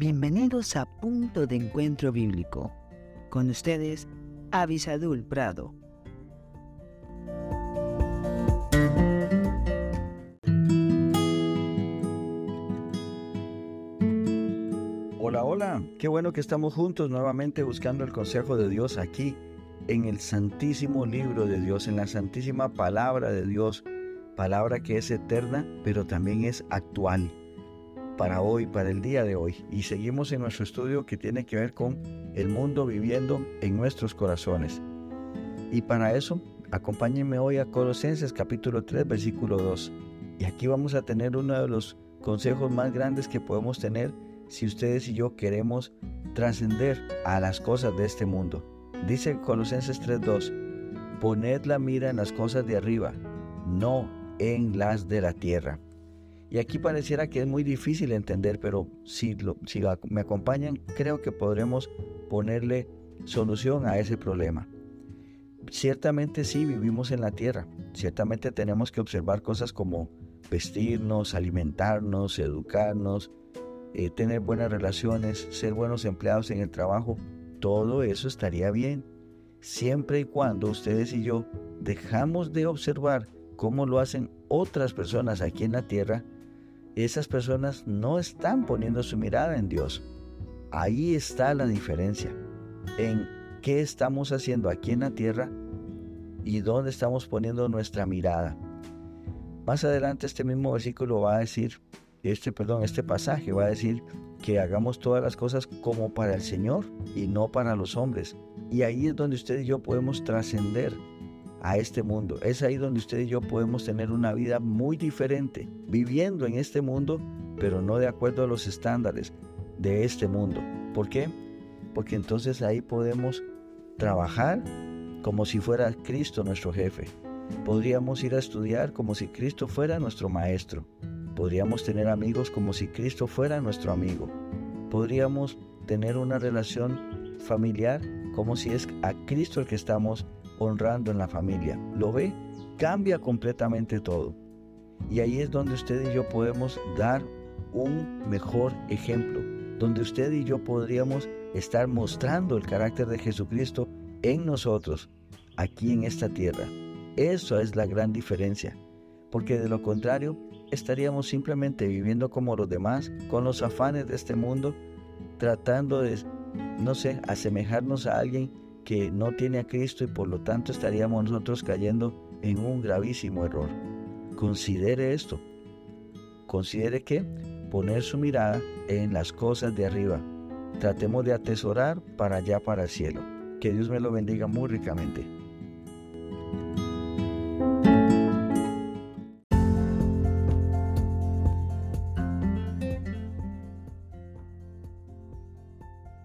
Bienvenidos a Punto de Encuentro Bíblico. Con ustedes, Avisadul Prado. Hola, hola, qué bueno que estamos juntos nuevamente buscando el consejo de Dios aquí en el santísimo libro de Dios, en la santísima palabra de Dios, palabra que es eterna, pero también es actual para hoy, para el día de hoy. Y seguimos en nuestro estudio que tiene que ver con el mundo viviendo en nuestros corazones. Y para eso, acompáñenme hoy a Colosenses capítulo 3, versículo 2. Y aquí vamos a tener uno de los consejos más grandes que podemos tener si ustedes y yo queremos trascender a las cosas de este mundo. Dice Colosenses 3:2, poned la mira en las cosas de arriba, no en las de la tierra. Y aquí pareciera que es muy difícil entender, pero si, si me acompañan, creo que podremos ponerle solución a ese problema. Ciertamente sí vivimos en la tierra, ciertamente tenemos que observar cosas como vestirnos, alimentarnos, educarnos, eh, tener buenas relaciones, ser buenos empleados en el trabajo, todo eso estaría bien, siempre y cuando ustedes y yo dejamos de observar cómo lo hacen otras personas aquí en la tierra, esas personas no están poniendo su mirada en Dios. Ahí está la diferencia en qué estamos haciendo aquí en la tierra y dónde estamos poniendo nuestra mirada. Más adelante este mismo versículo va a decir, este perdón, este pasaje va a decir que hagamos todas las cosas como para el Señor y no para los hombres. Y ahí es donde usted y yo podemos trascender a este mundo. Es ahí donde usted y yo podemos tener una vida muy diferente, viviendo en este mundo, pero no de acuerdo a los estándares de este mundo. ¿Por qué? Porque entonces ahí podemos trabajar como si fuera Cristo nuestro jefe. Podríamos ir a estudiar como si Cristo fuera nuestro maestro. Podríamos tener amigos como si Cristo fuera nuestro amigo. Podríamos tener una relación familiar como si es a Cristo el que estamos honrando en la familia. ¿Lo ve? Cambia completamente todo. Y ahí es donde usted y yo podemos dar un mejor ejemplo, donde usted y yo podríamos estar mostrando el carácter de Jesucristo en nosotros, aquí en esta tierra. Eso es la gran diferencia, porque de lo contrario estaríamos simplemente viviendo como los demás, con los afanes de este mundo, tratando de, no sé, asemejarnos a alguien que no tiene a Cristo y por lo tanto estaríamos nosotros cayendo en un gravísimo error. Considere esto. Considere que poner su mirada en las cosas de arriba. Tratemos de atesorar para allá, para el cielo. Que Dios me lo bendiga muy ricamente.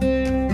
Música